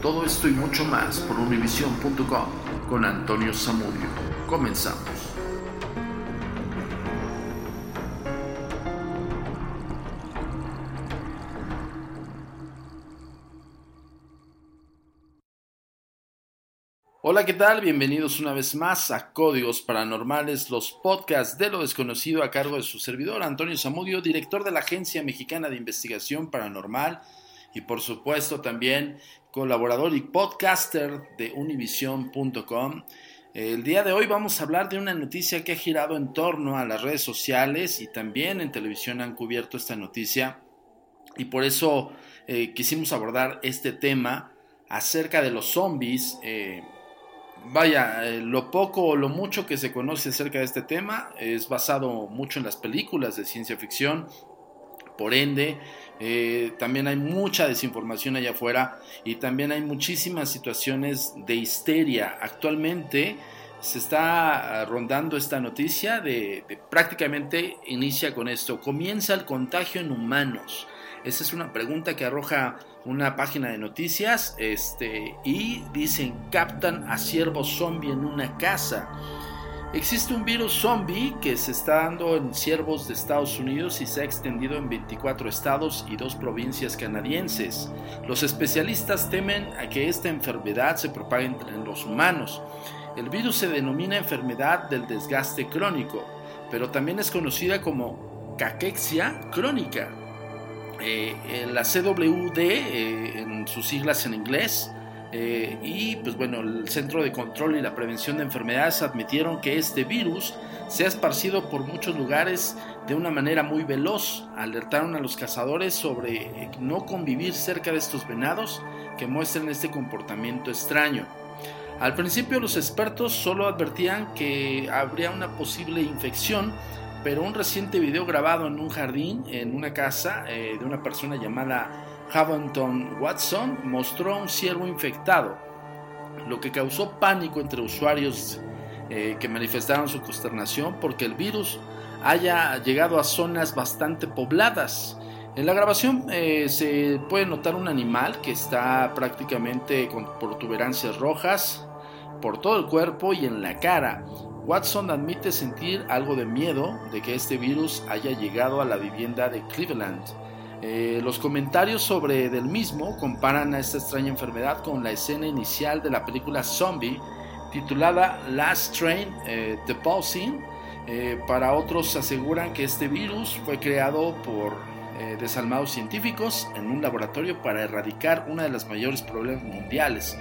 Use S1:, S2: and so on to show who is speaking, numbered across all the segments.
S1: Todo esto y mucho más por univision.com con Antonio Zamudio. Comenzamos. Hola, ¿qué tal? Bienvenidos una vez más a Códigos Paranormales, los podcasts de lo desconocido a cargo de su servidor Antonio Zamudio, director de la Agencia Mexicana de Investigación Paranormal y por supuesto también colaborador y podcaster de univision.com. El día de hoy vamos a hablar de una noticia que ha girado en torno a las redes sociales y también en televisión han cubierto esta noticia y por eso eh, quisimos abordar este tema acerca de los zombies. eh, Vaya, eh, lo poco o lo mucho que se conoce acerca de este tema es basado mucho en las películas de ciencia ficción. Por ende, eh, también hay mucha desinformación allá afuera y también hay muchísimas situaciones de histeria. Actualmente se está ah, rondando esta noticia de, de prácticamente inicia con esto. Comienza el contagio en humanos. Esa es una pregunta que arroja una página de noticias este, y dicen captan a ciervo zombie en una casa. Existe un virus zombie que se está dando en ciervos de Estados Unidos y se ha extendido en 24 estados y dos provincias canadienses. Los especialistas temen a que esta enfermedad se propague entre los humanos. El virus se denomina enfermedad del desgaste crónico, pero también es conocida como caquexia crónica. Eh, en la CWD, eh, en sus siglas en inglés, eh, y pues bueno, el Centro de Control y la Prevención de Enfermedades admitieron que este virus se ha esparcido por muchos lugares de una manera muy veloz. Alertaron a los cazadores sobre no convivir cerca de estos venados que muestran este comportamiento extraño. Al principio los expertos solo advertían que habría una posible infección pero un reciente video grabado en un jardín, en una casa eh, de una persona llamada Haventon Watson, mostró un ciervo infectado, lo que causó pánico entre usuarios eh, que manifestaron su consternación porque el virus haya llegado a zonas bastante pobladas. En la grabación eh, se puede notar un animal que está prácticamente con protuberancias rojas por todo el cuerpo y en la cara, Watson admite sentir algo de miedo de que este virus haya llegado a la vivienda de Cleveland. Eh, los comentarios sobre del mismo comparan a esta extraña enfermedad con la escena inicial de la película Zombie titulada Last Train eh, The Pausing. Eh, para otros aseguran que este virus fue creado por eh, desalmados científicos en un laboratorio para erradicar uno de los mayores problemas mundiales,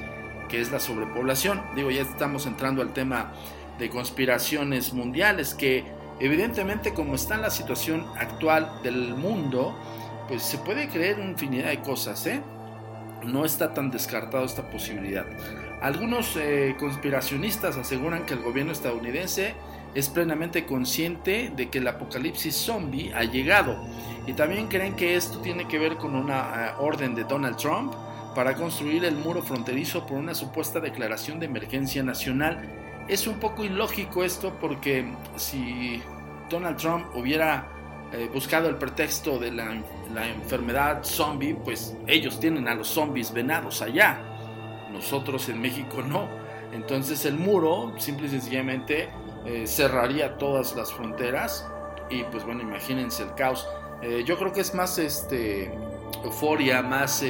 S1: que es la sobrepoblación. Digo, ya estamos entrando al tema de conspiraciones mundiales que evidentemente como está la situación actual del mundo, pues se puede creer infinidad de cosas, ¿eh? No está tan descartado esta posibilidad. Algunos eh, conspiracionistas aseguran que el gobierno estadounidense es plenamente consciente de que el apocalipsis zombie ha llegado y también creen que esto tiene que ver con una uh, orden de Donald Trump para construir el muro fronterizo por una supuesta declaración de emergencia nacional es un poco ilógico esto porque si Donald Trump hubiera eh, buscado el pretexto de la, la, enfermedad zombie, pues ellos tienen a los zombies venados allá, nosotros en México no. Entonces el muro simple y sencillamente eh, cerraría todas las fronteras y pues bueno, imagínense el caos. Eh, yo creo que es más este, euforia, más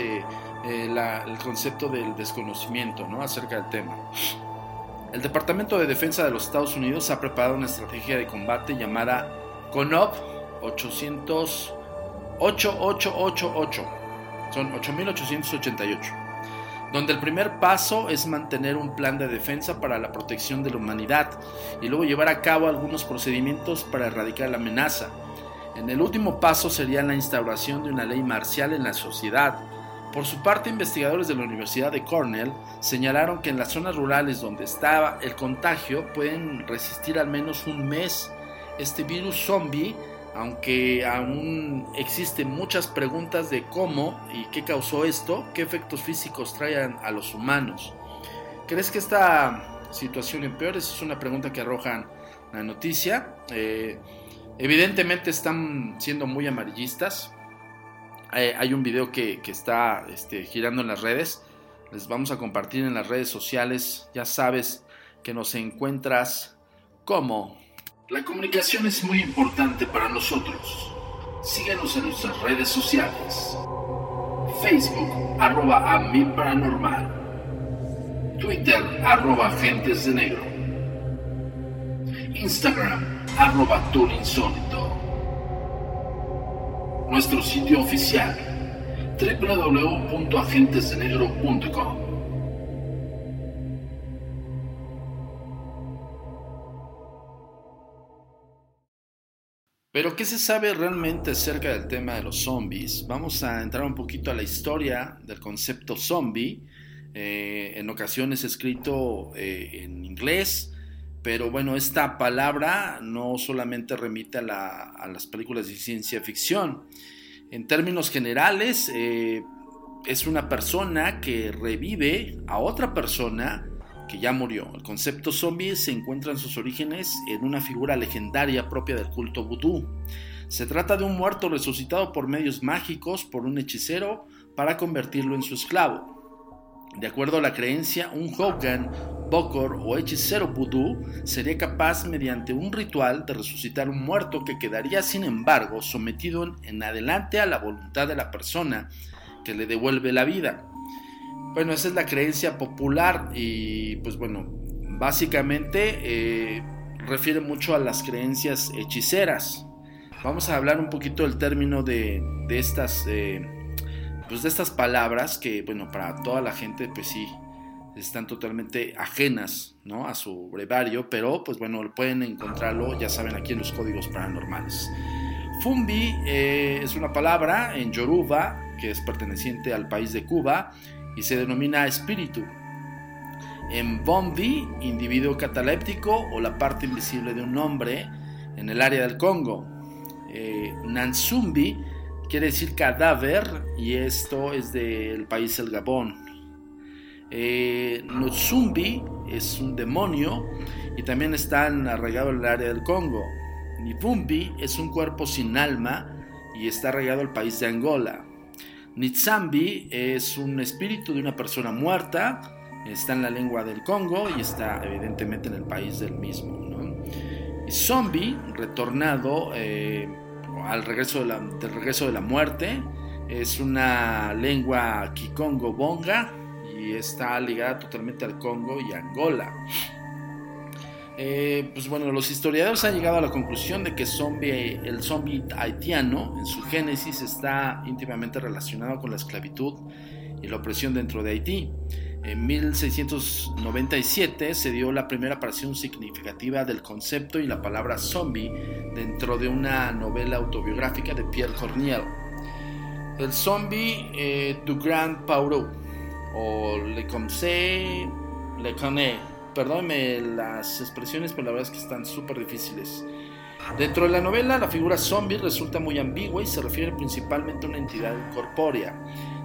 S1: la, el concepto del desconocimiento ¿no? acerca del tema. El Departamento de Defensa de los Estados Unidos ha preparado una estrategia de combate llamada CONOP 800 8888. Son 8888. Donde el primer paso es mantener un plan de defensa para la protección de la humanidad y luego llevar a cabo algunos procedimientos para erradicar la amenaza. En el último paso sería la instauración de una ley marcial en la sociedad. Por su parte, investigadores de la Universidad de Cornell señalaron que en las zonas rurales donde estaba el contagio pueden resistir al menos un mes este virus zombie, aunque aún existen muchas preguntas de cómo y qué causó esto, qué efectos físicos traen a los humanos. ¿Crees que esta situación empeore? Esa es una pregunta que arrojan la noticia. Eh, evidentemente están siendo muy amarillistas eh, hay un video que, está este, girando en las redes. Les vamos a compartir en las redes sociales. Ya sabes que nos encuentras como...
S2: La comunicación es muy importante para nosotros. Síguenos en nuestras redes sociales. Facebook, arroba a paranormal. Twitter, arroba agentes de negro. Instagram, arroba nuestro sitio oficial www.agentesdenegro.com.
S1: Pero ¿qué se sabe realmente acerca del tema de los zombies? Vamos a entrar un poquito a la historia del concepto zombie. Eh, en ocasiones escrito eh, en inglés, pero bueno, esta palabra no solamente remite a, las películas de ciencia ficción. En términos generales, eh, es una persona que revive a otra persona que ya murió. El concepto zombie se encuentra en sus orígenes en una figura legendaria propia del culto vudú. Se trata de un muerto resucitado por medios mágicos por un hechicero para convertirlo en su esclavo. De acuerdo a la creencia, un Hogan, Bokor o hechicero vudú sería capaz mediante un ritual de resucitar un muerto que quedaría sin embargo sometido en adelante a la voluntad de la persona que le devuelve la vida. Bueno, esa es la creencia popular y pues bueno, básicamente eh, refiere mucho a las creencias hechiceras. Vamos a hablar un poquito del término de, estas... Eh, pues de estas palabras que, bueno, para toda la gente, pues sí, están totalmente ajenas, ¿no? A su brevario, pero, pues bueno, pueden encontrarlo, ya saben, aquí en los códigos paranormales. Fumbi eh, es una palabra en Yoruba que es perteneciente al país de Cuba y se denomina espíritu. En Bondi, individuo cataléptico o la parte invisible de un hombre en el área del Congo. Eh, Nansumbi quiere decir cadáver y esto es del país el Gabón. Eh, Nutsumbi es un demonio y también está arraigado en el área del Congo. Nipumbi es un cuerpo sin alma y está arraigado al país de Angola. Nitsambi es un espíritu de una persona muerta, está en la lengua del Congo y está evidentemente en el país del mismo. Y zombie, retornado, eh, al regreso del regreso de la muerte. Es una lengua kikongo-bonga y está ligada totalmente al Congo y Angola. Eh, pues bueno, los historiadores han llegado a la conclusión de que el zombie haitiano en su génesis está íntimamente relacionado con la esclavitud y la opresión dentro de Haití. En 1697 se dio la primera aparición significativa del concepto y la palabra zombie dentro de una novela autobiográfica de Pierre Corneille. El zombie eh, du Grand Pauro o Le Comse, Le Conne. Perdónenme las expresiones, pero la verdad es que están súper difíciles. Dentro de la novela, la figura zombie resulta muy ambigua y se refiere principalmente a una entidad incorpórea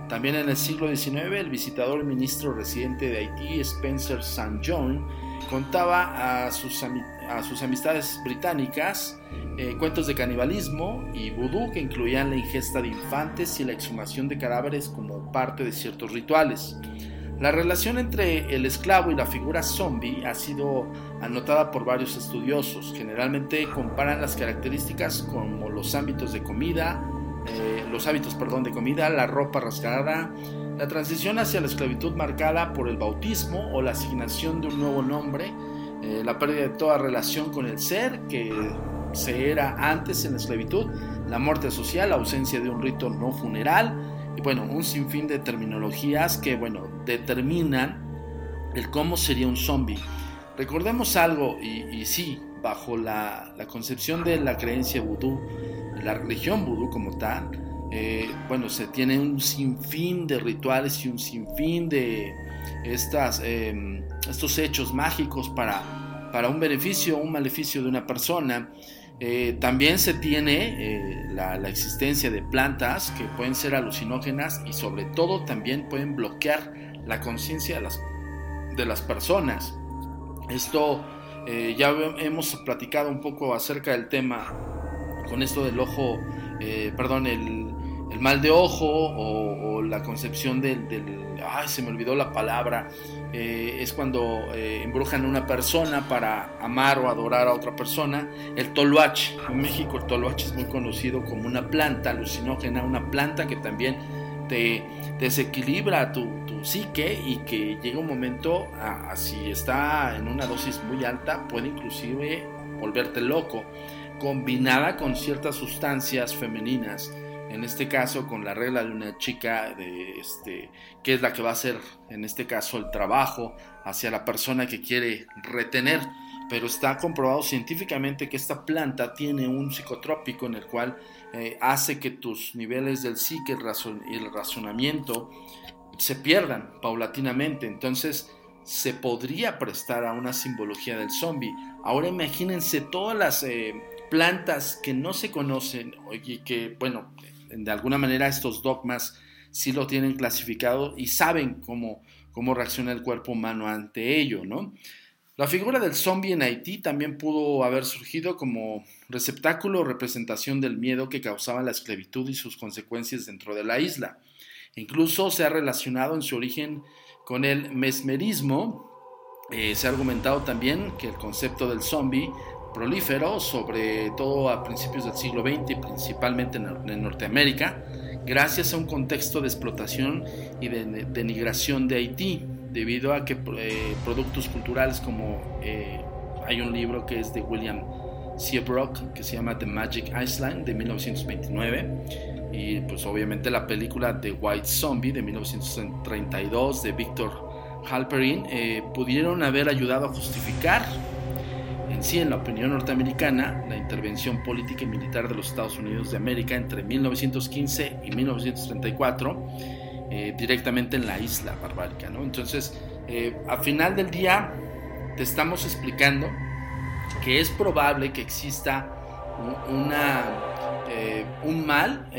S1: también en el siglo XIX, el visitador ministro residente de Haití, Spencer St. John, contaba a sus, a sus amistades británicas eh, cuentos de canibalismo y vudú que incluían la ingesta de infantes y la exhumación de cadáveres como parte de ciertos rituales. La relación entre el esclavo y la figura zombie ha sido anotada por varios estudiosos. Generalmente comparan las características como los ámbitos de comida, eh, los hábitos perdón, de comida, la ropa rasgada, la transición hacia la esclavitud marcada por el bautismo o la asignación de un nuevo nombre, eh, la pérdida de toda relación con el ser que se era antes en la esclavitud, la muerte social, la ausencia de un rito no funeral y bueno, un sinfín de terminologías que bueno, determinan el cómo sería un zombie. Recordemos algo, y, sí, bajo la, la concepción de la creencia vudú, la religión vudú como tal, eh, bueno, se tiene un sinfín de rituales y un sinfín de estas, em, estos hechos mágicos para, para un beneficio o un maleficio de una persona. Eh, también se tiene eh, la, existencia de plantas que pueden ser alucinógenas y sobre todo también pueden bloquear la conciencia de las, de las personas. Esto ya hemos platicado un poco acerca del tema con esto del ojo, perdón, el, el mal de ojo o, la concepción del, ay, se me olvidó la palabra, eh, es cuando eh, embrujan a una persona para amar o adorar a otra persona. El toloache, en México el toloache es muy conocido como una planta alucinógena, una planta que también te desequilibra tu, tu psique y que llega un momento, a, si está en una dosis muy alta, puede inclusive volverte loco, combinada con ciertas sustancias femeninas en este caso con la regla de una chica de este que es la que va a hacer en este caso el trabajo hacia la persona que quiere retener. Pero está comprobado científicamente que esta planta tiene un psicotrópico en el cual eh, hace que tus niveles del psique y el razonamiento se pierdan paulatinamente. Entonces se podría prestar a una simbología del zombie. Ahora imagínense todas las eh, plantas que no se conocen y que bueno de alguna manera estos dogmas sí lo tienen clasificado y saben cómo, cómo reacciona el cuerpo humano ante ello, ¿no? La figura del zombie en Haití también pudo haber surgido como receptáculo o representación del miedo que causaba la esclavitud y sus consecuencias dentro de la isla. Incluso se ha relacionado en su origen con el mesmerismo. Eh, se ha argumentado también que el concepto del zombie prolífero, sobre todo a principios del siglo XX, principalmente en, Norteamérica, gracias a un contexto de explotación y de denigración de Haití, debido a que eh, productos culturales como eh, hay un libro que es de William Seabrook que se llama The Magic Island de 1929 y pues obviamente la película The White Zombie de 1932 de Victor Halperin eh, pudieron haber ayudado a justificar en sí, en la opinión norteamericana, la intervención política y militar de los Estados Unidos de América entre 1915 y 1934, eh, directamente en la isla barbárica. Entonces, eh, al final del día, te estamos explicando que es probable que exista una, eh, un mal,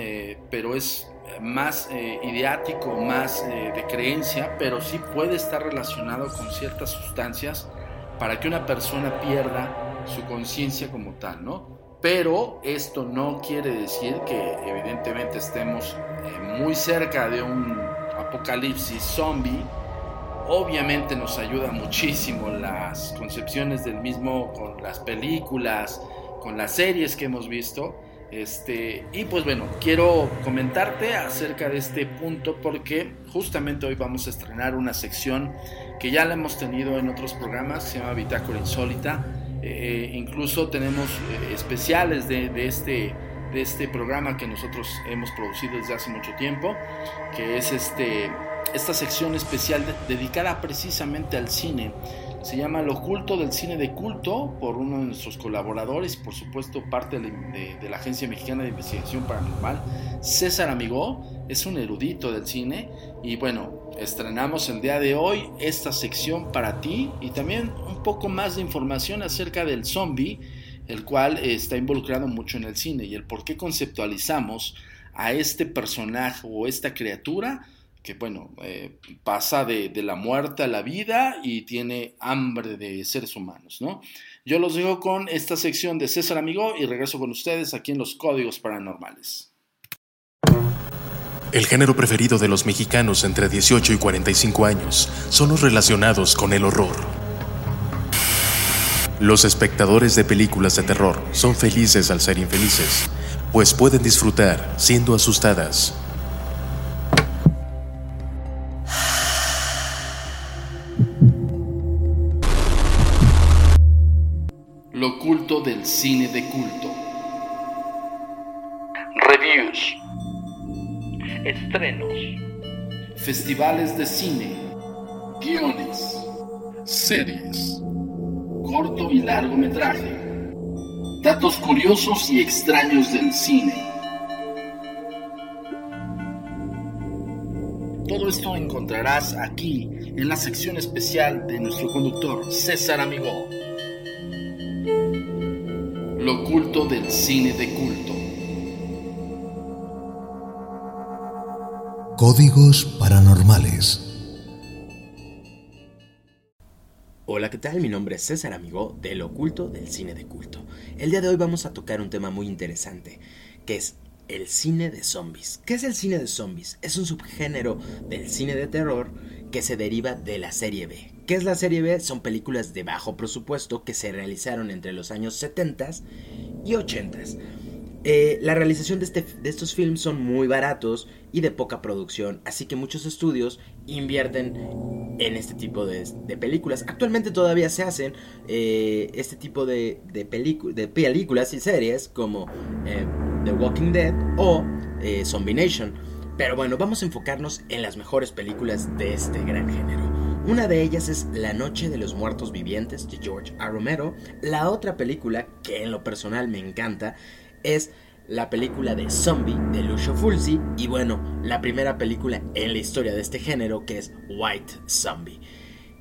S1: pero es más ideático, más de creencia, pero sí puede estar relacionado con ciertas sustancias para que una persona pierda su conciencia como tal, ¿no? Pero esto no quiere decir que evidentemente estemos eh, muy cerca de un apocalipsis zombie. Obviamente nos ayuda muchísimo las concepciones del mismo con las películas, con las series que hemos visto. Este, y pues bueno, quiero comentarte acerca de este punto porque justamente hoy vamos a estrenar una sección que ya la hemos tenido en otros programas, se llama Bitácora Insólita. Eh, incluso tenemos eh, especiales de, este, de este programa que nosotros hemos producido desde hace mucho tiempo, que es este, esta sección especial dedicada precisamente al cine se llama Lo oculto del cine de culto por uno de nuestros colaboradores, por supuesto parte de, la Agencia Mexicana de Investigación Paranormal, César Amigó, es un erudito del cine. Y bueno, estrenamos el día de hoy esta sección para ti y también un poco más de información acerca del zombie, el cual está involucrado mucho en el cine y el por qué conceptualizamos a este personaje o esta criatura que bueno, eh, pasa de, la muerte a la vida y tiene hambre de seres humanos, ¿no? Yo los dejo con esta sección de César Amigo y regreso con ustedes aquí en los Códigos Paranormales.
S3: El género preferido de los mexicanos entre 18 y 45 años son los relacionados con el horror. Los espectadores de películas de terror son felices al ser infelices, pues pueden disfrutar siendo asustadas
S1: del cine de culto. Reviews. Estrenos. Festivales de cine. Guiones. Series. Corto y largometraje. Datos curiosos y extraños del cine. Todo esto encontrarás aquí en la sección especial de nuestro conductor César Amigo. Lo oculto del cine de culto.
S4: Códigos paranormales.
S5: Hola, ¿qué tal? Mi nombre es César Amigo del oculto del cine de culto. El día de hoy vamos a tocar un tema muy interesante, que es el cine de zombies. ¿Qué es el cine de zombies? Es un subgénero del cine de terror que se deriva de la serie B. ¿Qué es la serie B? Son películas de bajo presupuesto que se realizaron entre los años 70 y 80. Eh, la realización de, este, de, estos films son muy baratos y de poca producción, así que muchos estudios invierten en este tipo de, películas. Actualmente todavía se hacen eh, este tipo de, de, películas y series como eh, The Walking Dead o Zombie Nation. Pero bueno, vamos a enfocarnos en las mejores películas de este gran género. Una de ellas es La Noche de los Muertos Vivientes de George A. Romero. La otra película, que en lo personal me encanta, es la película de Zombie de Lucio Fulci y bueno, la primera película en la historia de este género que es White Zombie.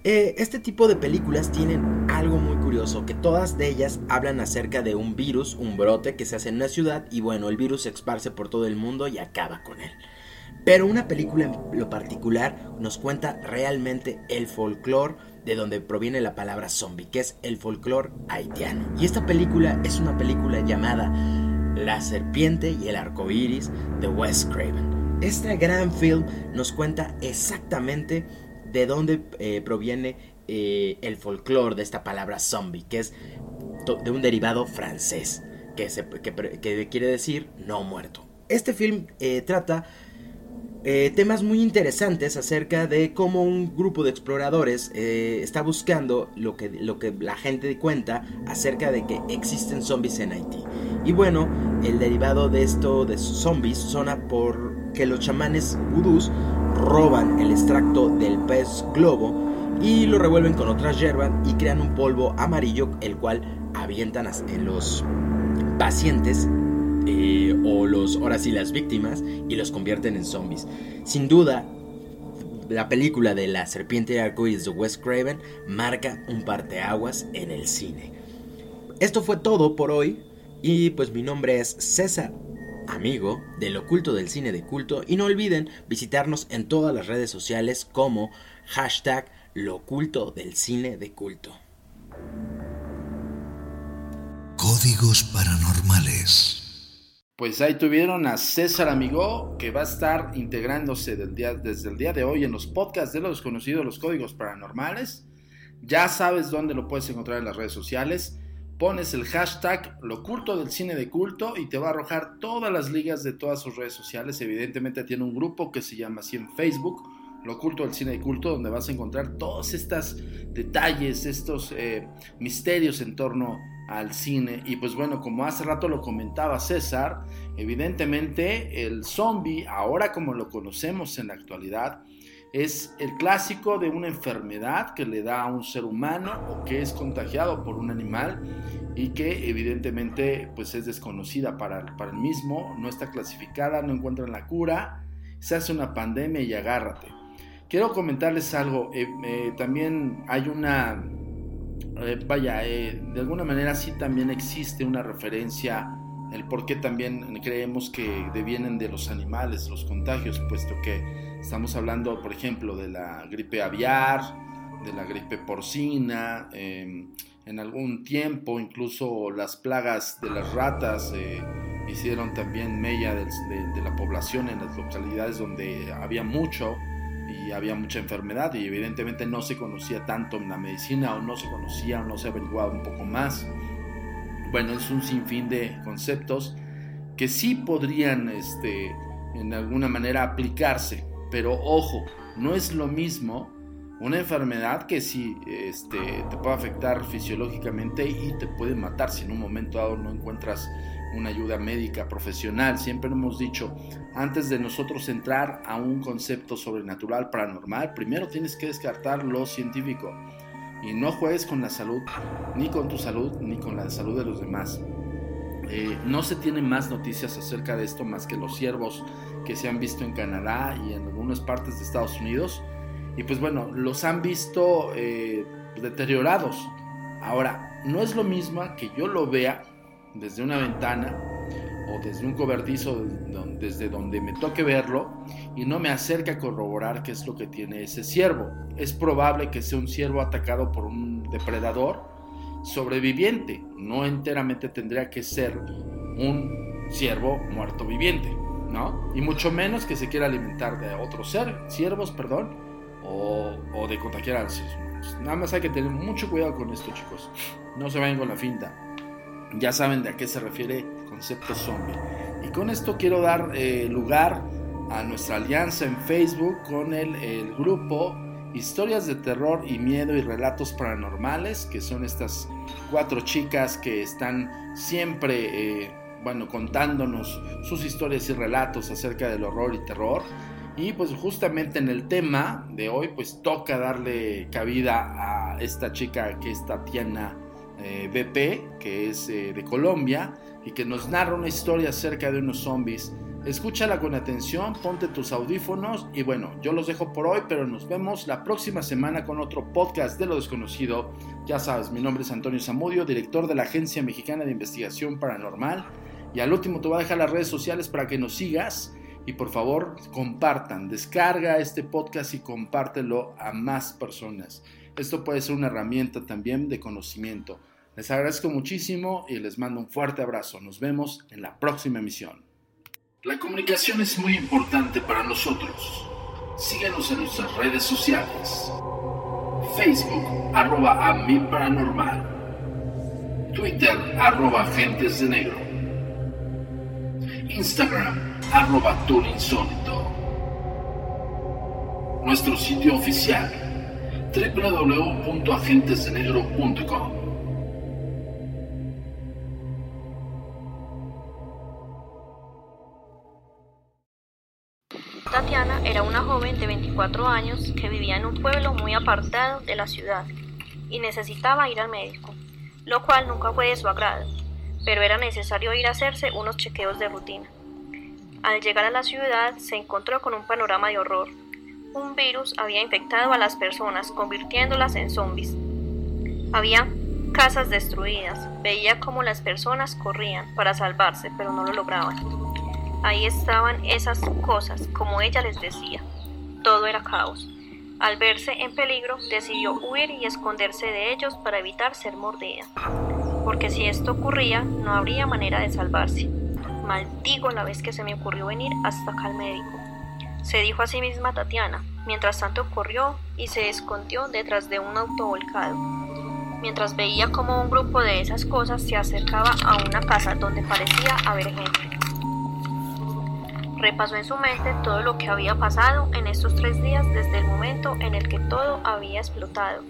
S5: Eh, este tipo de películas tienen algo muy curioso, que todas de ellas hablan acerca de un virus, un brote que se hace en una ciudad y bueno, el virus se esparce por todo el mundo y acaba con él. Pero una película en lo particular nos cuenta realmente el folclore de donde proviene la palabra zombie, que es el folclore haitiano. Y esta película es una película llamada la serpiente y el arco iris de Wes Craven. Este gran film nos cuenta exactamente de dónde eh, proviene eh, el folclore de esta palabra zombie, que es de un derivado francés, que, quiere decir no muerto. Este film eh, trata eh, temas muy interesantes acerca de cómo un grupo de exploradores eh, está buscando lo que, lo que la gente cuenta acerca de que existen zombies en Haití. Y bueno, el derivado de esto de zombies suena por que los chamanes vudús roban el extracto del pez globo y lo revuelven con otras hierbas y crean un polvo amarillo el cual avientan en los pacientes eh, o los, ahora sí, las víctimas y los convierten en zombies. Sin duda, la película de La Serpiente de Arcoíris de Wes Craven marca un parteaguas en el cine. Esto fue todo por hoy y pues mi nombre es César, amigo del oculto del cine de culto y no olviden visitarnos en todas las redes sociales como hashtag lo oculto del cine de culto.
S4: Códigos paranormales.
S1: Pues ahí tuvieron a César Amigo, que va a estar integrándose desde el día de hoy en los podcasts de los desconocidos, los códigos paranormales. Ya sabes dónde lo puedes encontrar en las redes sociales. Pones el hashtag lo culto del cine de culto y te va a arrojar todas las ligas de todas sus redes sociales. Evidentemente tiene un grupo que se llama así en Facebook, lo oculto del cine de culto, donde vas a encontrar todos estos detalles, estos eh, misterios en torno al cine. Y pues bueno, como hace rato lo comentaba César, evidentemente el zombie, ahora como lo conocemos en la actualidad, es el clásico de una enfermedad que le da a un ser humano o que es contagiado por un animal y que evidentemente pues es desconocida para, para el mismo, no está clasificada, no encuentran la cura, se hace una pandemia y agárrate. Quiero comentarles algo, eh, eh, también hay una eh, vaya, eh, de alguna manera sí también existe una referencia, el por qué también creemos que devienen de los animales los contagios, puesto que estamos hablando, por ejemplo, de la gripe aviar, de la gripe porcina, em, en algún tiempo incluso las plagas de las ratas eh, hicieron también mella de la población en las localidades donde había mucho había mucha enfermedad y evidentemente no se conocía tanto en la medicina o no se conocía o no se averiguaba un poco más. Bueno, es un sinfín de conceptos que sí podrían este, en alguna manera aplicarse, pero ojo, no es lo mismo una enfermedad que sí este, te puede afectar fisiológicamente y te puede matar si en un momento dado no encuentras una ayuda médica profesional. Siempre hemos dicho, antes de nosotros entrar a un concepto sobrenatural, paranormal, primero tienes que descartar lo científico. Y no juegues con la salud, ni con tu salud, ni con la salud de los demás. Eh, no se tienen más noticias acerca de esto más que los ciervos que se han visto en Canadá y en algunas partes de Estados Unidos. Y pues bueno, los han visto eh, deteriorados. Ahora, no es lo mismo que yo lo vea desde una ventana o desde un cobertizo desde donde me toque verlo y no me acerque a corroborar qué es lo que tiene ese ciervo. Es probable que sea un ciervo atacado por un depredador sobreviviente, no enteramente tendría que ser un ciervo muerto viviente, ¿no? Y mucho menos que se quiera alimentar de otros ser, ciervos, perdón, o, o de contagiar a los humanos. Nada más hay que tener mucho cuidado con esto, chicos. No se vayan con la finta. Ya saben de a qué se refiere concepto zombie. Y con esto quiero dar eh, lugar a nuestra alianza en Facebook con el, grupo Historias de Terror y Miedo y Relatos Paranormales, que son estas cuatro chicas que están siempre, eh, bueno, contándonos sus historias y relatos acerca del horror y terror. Y pues justamente en el tema de hoy, pues toca darle cabida a esta chica que es Tatiana eh, BP, que es eh, de Colombia, y que nos narra una historia acerca de unos zombies. Escúchala con atención, ponte tus audífonos y bueno, yo los dejo por hoy, pero nos vemos la próxima semana con otro podcast de lo desconocido. Ya sabes, mi nombre es Antonio Zamudio, director de la Agencia Mexicana de Investigación Paranormal. Y al último te voy a dejar las redes sociales para que nos sigas y por favor compartan, descarga este podcast y compártelo a más personas. Esto puede ser una herramienta también de conocimiento. Les agradezco muchísimo y les mando un fuerte abrazo. Nos vemos en la próxima emisión.
S2: La comunicación es muy importante para nosotros. Síguenos en nuestras redes sociales. Facebook, arroba a mi paranormal. Twitter, arroba agentes de negro. Instagram, arroba insólito. Nuestro sitio oficial, www.agentesdenegro.com.
S6: Tatiana era una joven de 24 años que vivía en un pueblo muy apartado de la ciudad y necesitaba ir al médico, lo cual nunca fue de su agrado, pero era necesario ir a hacerse unos chequeos de rutina. Al llegar a la ciudad se encontró con un panorama de horror. Un virus había infectado a las personas, convirtiéndolas en zombies. Había casas destruidas, veía cómo las personas corrían para salvarse, pero no lo lograban. Ahí estaban esas cosas, como ella les decía. Todo era caos. Al verse en peligro, decidió huir y esconderse de ellos para evitar ser mordida. Porque si esto ocurría, no habría manera de salvarse. Maldigo la vez que se me ocurrió venir hasta acá al médico. Se dijo a sí misma Tatiana. Mientras tanto corrió y se escondió detrás de un auto volcado. Mientras veía como un grupo de esas cosas se acercaba a una casa donde parecía haber gente repasó en su mente todo lo que había pasado en estos tres días desde el momento en el que todo había explotado.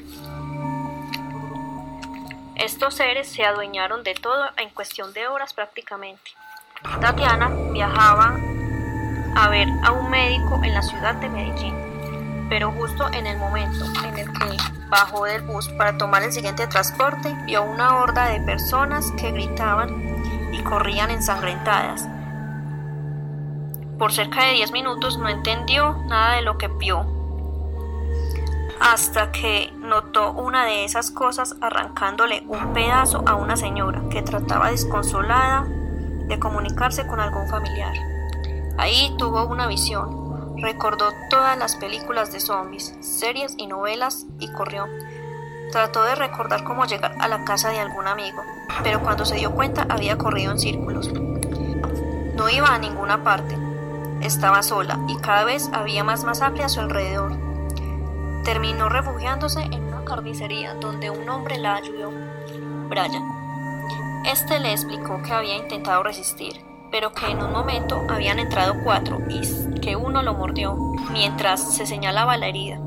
S6: Estos seres se adueñaron de todo en cuestión de horas prácticamente. Tatiana viajaba a ver a un médico en la ciudad de Medellín, pero justo en el momento en el que bajó del bus para tomar el siguiente transporte, vio una horda de personas que gritaban y corrían ensangrentadas. Por cerca de 10 minutos no entendió nada de lo que vio, hasta que notó una de esas cosas arrancándole un pedazo a una señora que trataba desconsolada de comunicarse con algún familiar. Ahí tuvo una visión, recordó todas las películas de zombies, series y novelas y corrió. Trató de recordar cómo llegar a la casa de algún amigo, pero cuando se dio cuenta había corrido en círculos. No iba a ninguna parte, estaba sola y cada vez había más masacre a su alrededor. Terminó refugiándose en una carnicería donde un hombre la ayudó, Brian. Este le explicó que había intentado resistir, pero que en un momento habían entrado cuatro y que uno lo mordió mientras se señalaba la herida.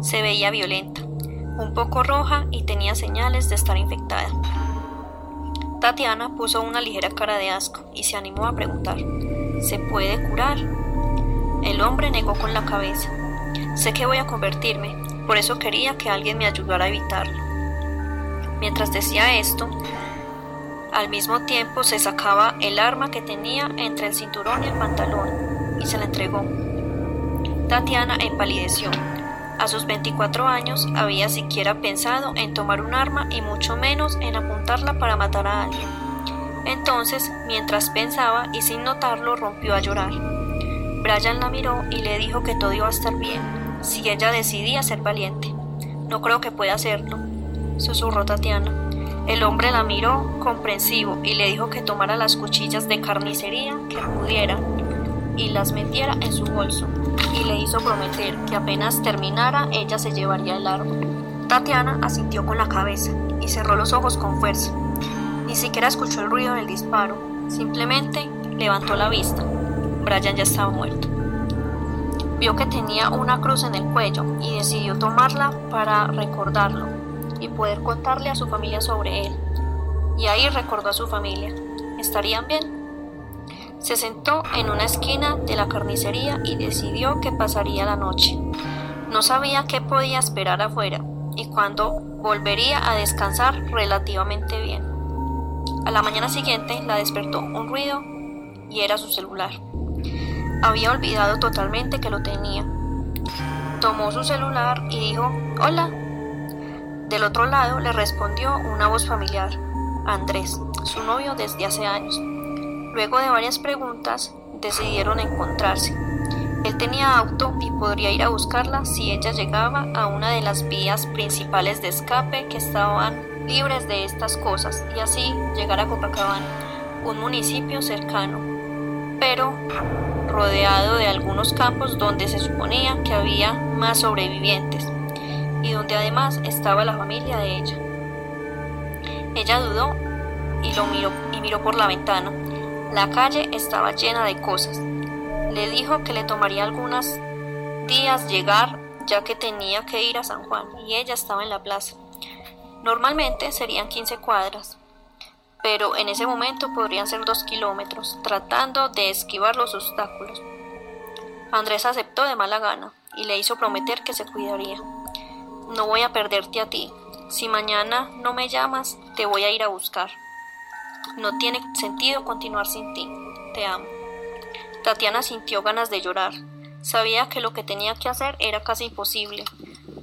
S6: Se veía violenta, un poco roja y tenía señales de estar infectada. Tatiana puso una ligera cara de asco y se animó a preguntar se puede curar. El hombre negó con la cabeza. Sé que voy a convertirme, por eso quería que alguien me ayudara a evitarlo. Mientras decía esto, Al mismo tiempo se sacaba el arma que tenía entre el cinturón y el pantalón y se la entregó. Tatiana empalideció. A sus 24 años había siquiera pensado en tomar un arma y mucho menos en apuntarla para matar a alguien. Entonces, mientras pensaba y sin notarlo, rompió a llorar. Brian la miró y le dijo que todo iba a estar bien, si ella decidía ser valiente. No creo que pueda hacerlo, susurró Tatiana. El hombre la miró comprensivo y le dijo que tomara las cuchillas de carnicería que pudiera y las metiera en su bolso y le hizo prometer que apenas terminara ella se llevaría el arma. Tatiana asintió con la cabeza y cerró los ojos con fuerza. Ni siquiera escuchó el ruido del disparo, simplemente levantó la vista. Brian ya estaba muerto. Vio que tenía una cruz en el cuello y decidió tomarla para recordarlo y poder contarle a su familia sobre él. Y ahí recordó a su familia. ¿Estarían bien? Se sentó en una esquina de la carnicería y decidió que pasaría la noche. No sabía qué podía esperar afuera y cuándo volvería a descansar relativamente bien. A la mañana siguiente la despertó un ruido y era su celular. Había olvidado totalmente que lo tenía. Tomó su celular y dijo, hola, del otro lado le respondió una voz familiar, Andrés, su novio desde hace años. Luego de varias preguntas, decidieron encontrarse. Él tenía auto y podría ir a buscarla si ella llegaba a una de las vías principales de escape que estaban libres de estas cosas y así llegar a Copacabana, un municipio cercano, pero rodeado de algunos campos donde se suponía que había más sobrevivientes y donde además estaba la familia de ella. Ella dudó y lo miró y miró por la ventana. La calle estaba llena de cosas. Le dijo que le tomaría algunos días llegar ya que tenía que ir a San Juan y ella estaba en la plaza. Normalmente serían 15 cuadras, pero en ese momento podrían ser dos kilómetros, tratando de esquivar los obstáculos. Andrés aceptó de mala gana y le hizo prometer que se cuidaría. No voy a perderte a ti. Si mañana no me llamas, te voy a ir a buscar. No tiene sentido continuar sin ti. Te amo. Tatiana sintió ganas de llorar. Sabía que lo que tenía que hacer era casi imposible,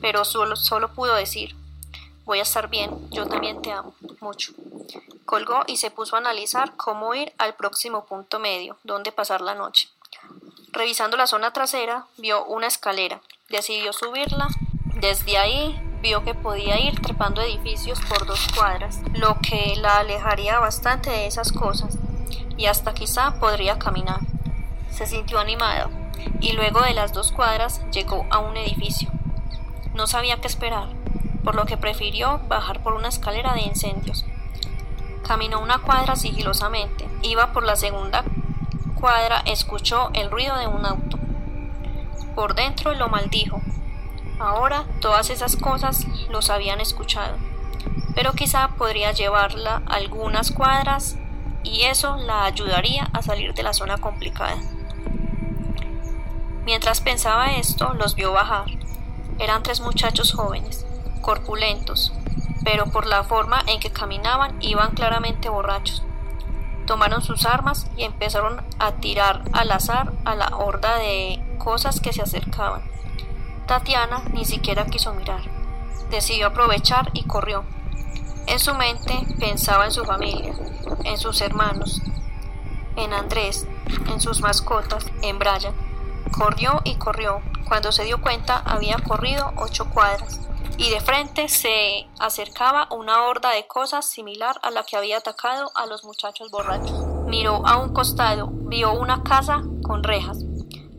S6: pero solo, solo pudo decir, voy a estar bien, yo también te amo, mucho. Colgó y se puso a analizar cómo ir al próximo punto medio, donde pasar la noche. Revisando la zona trasera, vio una escalera. Decidió subirla desde ahí vio que podía ir trepando edificios por dos cuadras, lo que la alejaría bastante de esas cosas, y hasta quizá podría caminar. Se sintió animado, y luego de las dos cuadras llegó a un edificio. No sabía qué esperar, por lo que prefirió bajar por una escalera de incendios. Caminó una cuadra sigilosamente. Iba por la segunda cuadra, escuchó el ruido de un auto. Por dentro lo maldijo, Ahora todas esas cosas los habían escuchado, pero quizá podría llevarla algunas cuadras y eso la ayudaría a salir de la zona complicada. Mientras pensaba esto, los vio bajar. Eran tres muchachos jóvenes, corpulentos, pero por la forma en que caminaban iban claramente borrachos. Tomaron sus armas y empezaron a tirar al azar a la horda de cosas que se acercaban. Tatiana ni siquiera quiso mirar. Decidió aprovechar y corrió. En su mente pensaba en su familia, en sus hermanos, en Andrés, en sus mascotas, en Brian. Corrió y corrió. Cuando se dio cuenta había corrido ocho cuadras y de frente se acercaba una horda de cosas similar a la que había atacado a los muchachos borrachos. Miró a un costado, vio una casa con rejas.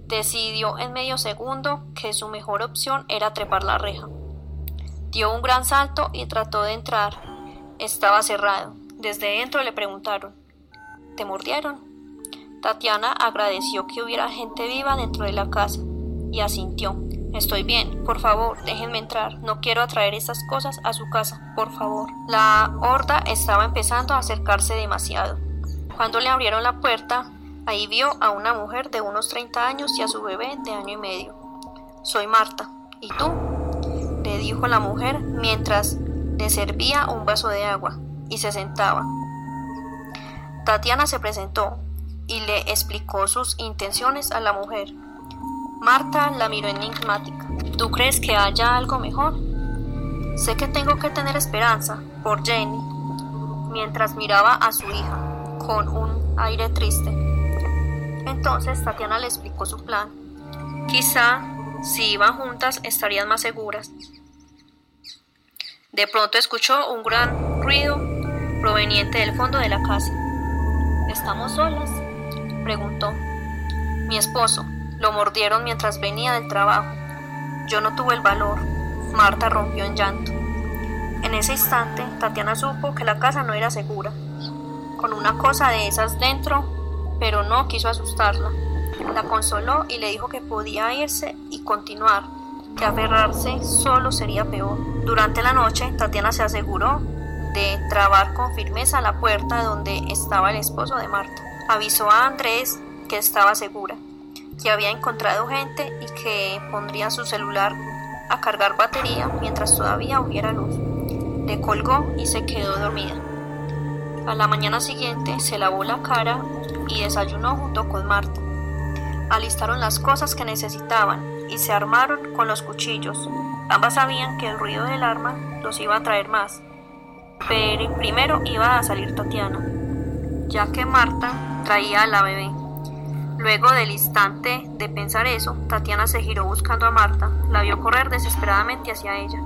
S6: Decidió en medio segundo que su mejor opción era trepar la reja. Dio un gran salto y trató de entrar. Estaba cerrado. Desde dentro le preguntaron, ¿te mordieron? Tatiana agradeció que hubiera gente viva dentro de la casa y asintió. Estoy bien, por favor, déjenme entrar. No quiero atraer estas cosas a su casa, por favor. La horda estaba empezando a acercarse demasiado. Cuando le abrieron la puerta, Ahí vio a una mujer de unos 30 años y a su bebé de año y medio. Soy Marta. ¿Y tú? le dijo la mujer mientras le servía un vaso de agua y se sentaba. Tatiana se presentó y le explicó sus intenciones a la mujer. Marta la miró enigmática. ¿Tú crees que haya algo mejor? Sé que tengo que tener esperanza por Jenny, mientras miraba a su hija con un aire triste. Entonces Tatiana le explicó su plan. Quizá si iban juntas estarían más seguras. De pronto escuchó un gran ruido proveniente del fondo de la casa. ¿Estamos solas? preguntó. Mi esposo. Lo mordieron mientras venía del trabajo. Yo no tuve el valor. Marta rompió en llanto. En ese instante, Tatiana supo que la casa no era segura. Con una cosa de esas dentro, pero no quiso asustarla. La consoló y le dijo que podía irse y continuar, que aferrarse solo sería peor. Durante la noche, Tatiana se aseguró de trabar con firmeza la puerta donde estaba el esposo de Marta. Avisó a Andrés que estaba segura, que había encontrado gente y que pondría su celular a cargar batería mientras todavía hubiera luz. Le colgó y se quedó dormida. A la mañana siguiente se lavó la cara y desayunó junto con Marta. Alistaron las cosas que necesitaban y se armaron con los cuchillos. Ambas sabían que el ruido del arma los iba a traer más, pero primero iba a salir Tatiana, ya que Marta traía a la bebé. Luego del instante de pensar eso, Tatiana se giró buscando a Marta, la vio correr desesperadamente hacia ella.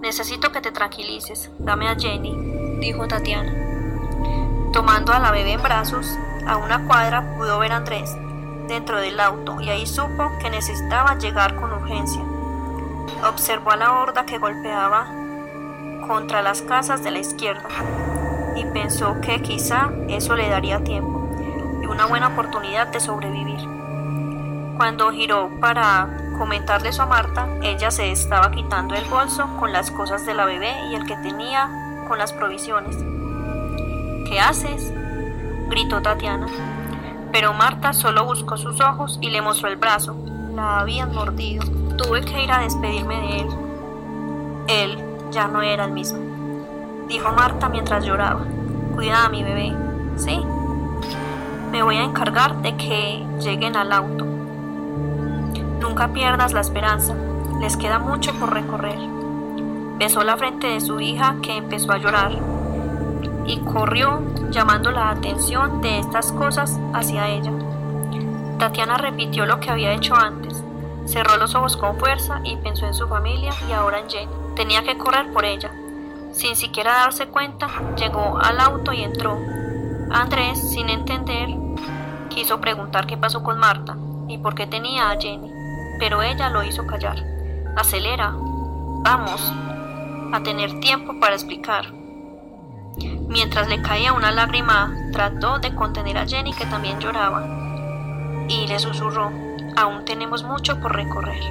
S6: Necesito que te tranquilices, dame a Jenny, dijo Tatiana. Tomando a la bebé en brazos, a una cuadra pudo ver a Andrés, dentro del auto y ahí supo que necesitaba llegar con urgencia. Observó a la horda que golpeaba contra las casas de la izquierda y pensó que quizá eso le daría tiempo y una buena oportunidad de sobrevivir. Cuando giró para comentarle eso a Marta, ella se estaba quitando el bolso con las cosas de la bebé y el que tenía con las provisiones. ¿Qué haces? gritó Tatiana. Pero Marta solo buscó sus ojos y le mostró el brazo. La habían mordido. Tuve que ir a despedirme de él. Él ya no era el mismo. Dijo Marta mientras lloraba. Cuida a mi bebé. Sí. Me voy a encargar de que lleguen al auto. Nunca pierdas la esperanza. Les queda mucho por recorrer. Besó la frente de su hija que empezó a llorar y corrió llamando la atención de estas cosas hacia ella. Tatiana repitió lo que había hecho antes. Cerró los ojos con fuerza y pensó en su familia y ahora en Jenny. Tenía que correr por ella. Sin siquiera darse cuenta, llegó al auto y entró. Andrés, sin entender, quiso preguntar qué pasó con Marta y por qué tenía a Jenny, pero ella lo hizo callar. Acelera. Vamos a tener tiempo para explicar. Mientras le caía una lágrima, trató de contener a Jenny que también lloraba y le susurró, aún tenemos mucho por recorrer.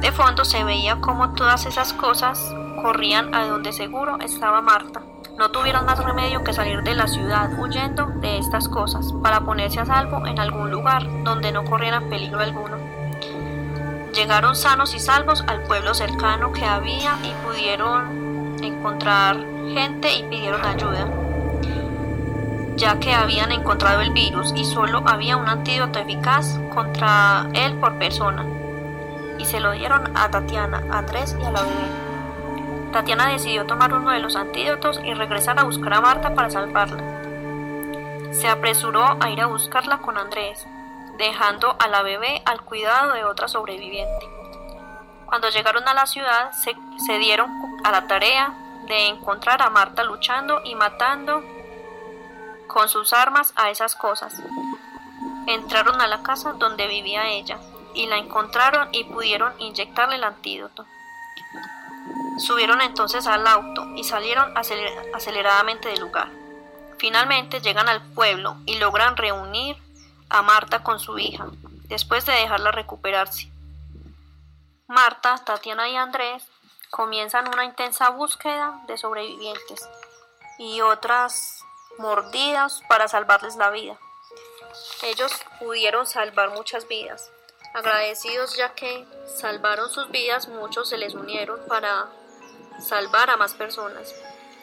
S6: De fondo se veía como todas esas cosas corrían a donde seguro estaba Marta. No tuvieron más remedio que salir de la ciudad huyendo de estas cosas para ponerse a salvo en algún lugar donde no corrieran peligro alguno. Llegaron sanos y salvos al pueblo cercano que había y pudieron encontrar gente y pidieron ayuda, ya que habían encontrado el virus y solo había un antídoto eficaz contra él por persona. Y se lo dieron a Tatiana, a Andrés y a la bebé. Tatiana decidió tomar uno de los antídotos y regresar a buscar a Marta para salvarla. Se apresuró a ir a buscarla con Andrés, dejando a la bebé al cuidado de otra sobreviviente. Cuando llegaron a la ciudad, se, se dieron a la tarea de encontrar a Marta luchando y matando con sus armas a esas cosas. Entraron a la casa donde vivía ella y la encontraron y pudieron inyectarle el antídoto. Subieron entonces al auto y salieron aceleradamente del lugar. Finalmente llegan al pueblo y logran reunir a Marta con su hija, después de dejarla recuperarse. Marta, Tatiana y Andrés comienzan una intensa búsqueda de sobrevivientes y otras mordidas para salvarles la vida. Ellos pudieron salvar muchas vidas. Agradecidos ya que salvaron sus vidas, muchos se les unieron para salvar a más personas.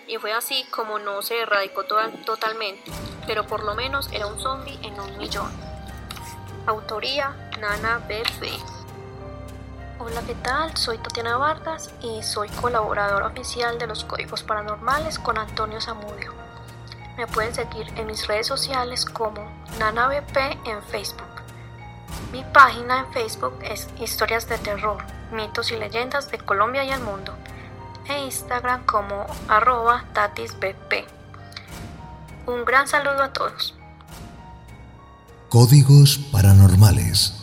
S6: y fue así como no se erradicó totalmente, pero por lo menos era un zombie en un millón. Autoría Nana B.F. Hola, ¿qué tal? Soy Tatiana Vargas y soy colaboradora oficial de los Códigos Paranormales con Antonio Zamudio. Me pueden seguir en mis redes sociales como NanaBP en Facebook. Mi página en Facebook es Historias de Terror, Mitos y Leyendas de Colombia y el Mundo e Instagram como arroba tatisbp. Un gran saludo a todos.
S4: Códigos Paranormales.